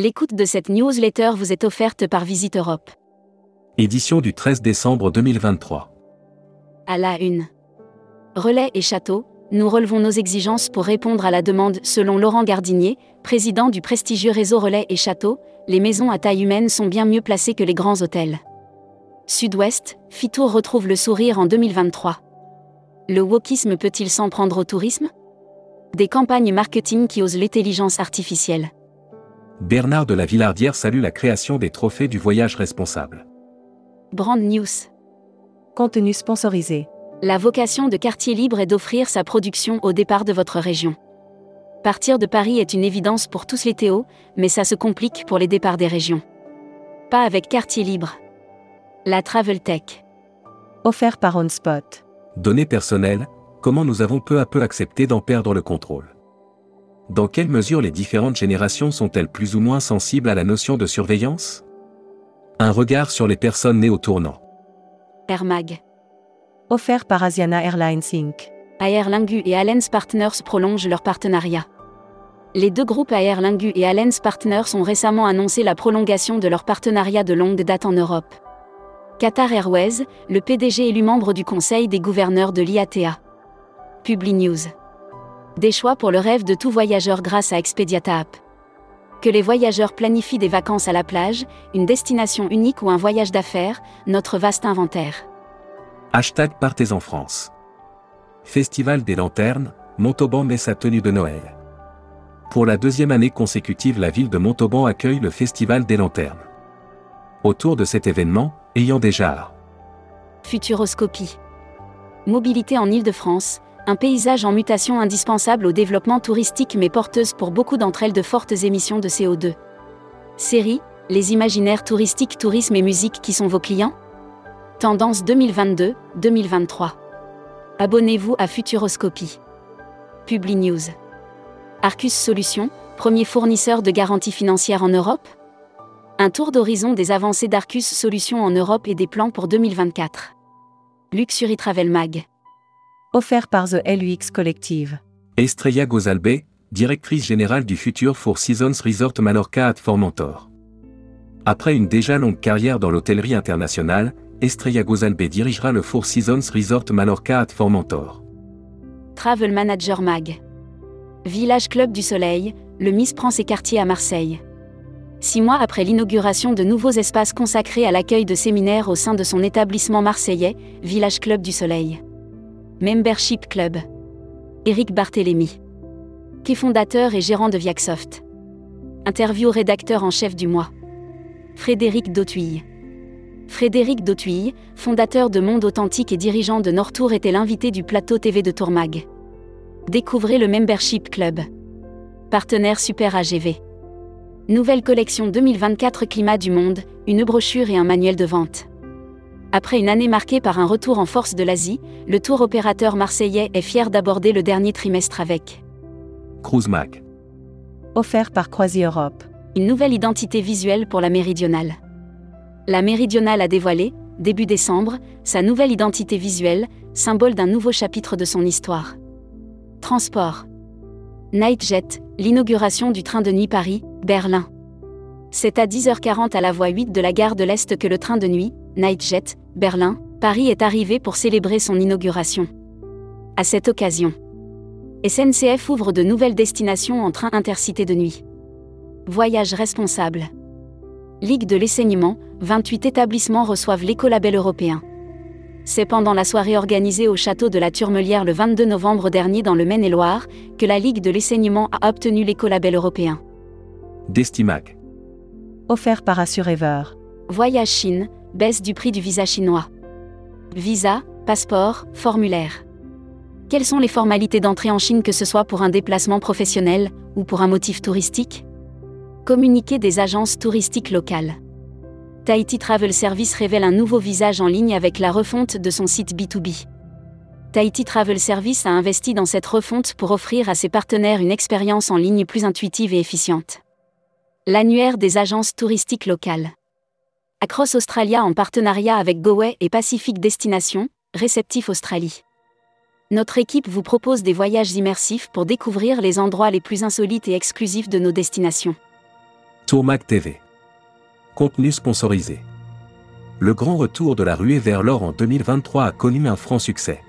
L'écoute de cette newsletter vous est offerte par Visite Europe. Édition du 13 décembre 2023. À la une. Relais et châteaux, nous relevons nos exigences pour répondre à la demande. Selon Laurent Gardinier, président du prestigieux réseau Relais et Châteaux, les maisons à taille humaine sont bien mieux placées que les grands hôtels. Sud-Ouest, Fitour retrouve le sourire en 2023. Le wokisme peut-il s'en prendre au tourisme? Des campagnes marketing qui osent l'intelligence artificielle. Bernard de la Villardière salue la création des trophées du voyage responsable. Brand News. Contenu sponsorisé. La vocation de Quartier Libre est d'offrir sa production au départ de votre région. Partir de Paris est une évidence pour tous les Théos, mais ça se complique pour les départs des régions. Pas avec Quartier Libre. La Travel Tech. Offert par OnSpot. Données personnelles, comment nous avons peu à peu accepté d'en perdre le contrôle? Dans quelle mesure les différentes générations sont-elles plus ou moins sensibles à la notion de surveillance? Un regard sur les personnes nées au tournant. Air Mag. Offert par Asiana Airlines Inc. Aer Lingus et Allianz Partners prolongent leur partenariat. Les deux groupes Aer Lingus et Allianz Partners ont récemment annoncé la prolongation de leur partenariat de longue date en Europe. Qatar Airways, le PDG élu membre du conseil des gouverneurs de l'IATA. Publi News. Des choix pour le rêve de tout voyageur grâce à Expediata App. Que les voyageurs planifient des vacances à la plage, une destination unique ou un voyage d'affaires, notre vaste inventaire. Hashtag Partez en France. Festival des Lanternes, Montauban met sa tenue de Noël. Pour la deuxième année consécutive, la ville de Montauban accueille le Festival des Lanternes. Autour de cet événement, ayant déjà Futuroscopie. Mobilité en Île-de-France, un paysage en mutation indispensable au développement touristique mais porteuse pour beaucoup d'entre elles de fortes émissions de CO2. Série, les imaginaires touristiques, tourisme et musique qui sont vos clients? Tendance 2022-2023. Abonnez-vous à Futuroscopie. Publi News. Arcus Solutions, premier fournisseur de garantie financière en Europe Un tour d'horizon des avancées d'Arcus Solutions en Europe et des plans pour 2024. Luxury Travel Mag. Offert par The LUX Collective. Estrella Gozalbe, directrice générale du futur Four Seasons Resort Mallorca at Formentor. Après une déjà longue carrière dans l'hôtellerie internationale, Estrella Gozalbe dirigera le Four Seasons Resort Mallorca at Formentor. Travel Manager Mag. Village Club du Soleil, le Miss prend ses quartiers à Marseille. Six mois après l'inauguration de nouveaux espaces consacrés à l'accueil de séminaires au sein de son établissement marseillais, Village Club du Soleil. Membership Club. Éric Barthélémy. Qui fondateur et gérant de Viacsoft. Interview rédacteur en chef du mois. Frédéric Dautuille. Frédéric Dautuille, fondateur de Monde Authentique et dirigeant de Nortour, était l'invité du plateau TV de Tourmag. Découvrez le Membership Club. Partenaire Super AGV. Nouvelle collection 2024 Climat du Monde, une brochure et un manuel de vente. Après une année marquée par un retour en force de l'Asie, le tour opérateur marseillais est fier d'aborder le dernier trimestre avec Cruise Mag. Offert par Croisi Europe. une nouvelle identité visuelle pour la méridionale. La méridionale a dévoilé, début décembre, sa nouvelle identité visuelle, symbole d'un nouveau chapitre de son histoire. Transport. Nightjet, l'inauguration du train de nuit Paris-Berlin. C'est à 10h40 à la voie 8 de la gare de l'Est que le train de nuit, Nightjet, Berlin, Paris est arrivé pour célébrer son inauguration. À cette occasion, SNCF ouvre de nouvelles destinations en train intercité de nuit. Voyage responsable. Ligue de l'enseignement, 28 établissements reçoivent l'écolabel européen. C'est pendant la soirée organisée au château de la Turmelière le 22 novembre dernier dans le Maine-et-Loire que la Ligue de l'enseignement a obtenu l'écolabel européen. Destimac. Offert par Assurever. Voyage Chine, baisse du prix du visa chinois. Visa, passeport, formulaire. Quelles sont les formalités d'entrée en Chine que ce soit pour un déplacement professionnel ou pour un motif touristique? Communiqué des agences touristiques locales. Tahiti Travel Service révèle un nouveau visage en ligne avec la refonte de son site B2B. Tahiti Travel Service a investi dans cette refonte pour offrir à ses partenaires une expérience en ligne plus intuitive et efficiente. L'annuaire des agences touristiques locales. Across Australia en partenariat avec GoWay et Pacific Destination, réceptif Australie. Notre équipe vous propose des voyages immersifs pour découvrir les endroits les plus insolites et exclusifs de nos destinations. Tourmag TV. Contenu sponsorisé. Le grand retour de la ruée vers l'or en 2023 a connu un franc succès.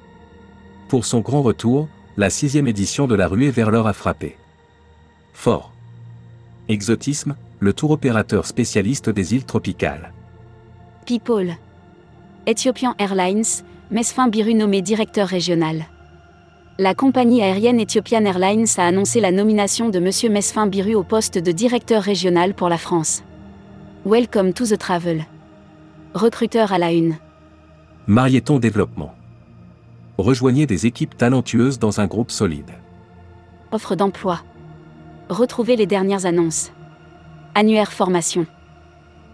Pour son grand retour, la sixième édition de la ruée vers l'or a frappé. Fort. Exotisme, le tour opérateur spécialiste des îles tropicales. People. Ethiopian Airlines, Mesfin Biru nommé directeur régional. La compagnie aérienne Ethiopian Airlines a annoncé la nomination de M. Mesfin Biru au poste de directeur régional pour la France. Welcome to the travel. Recruteur à la une. Marieton Développement. Rejoignez des équipes talentueuses dans un groupe solide. Offre d'emploi. Retrouvez les dernières annonces. Annuaire formation.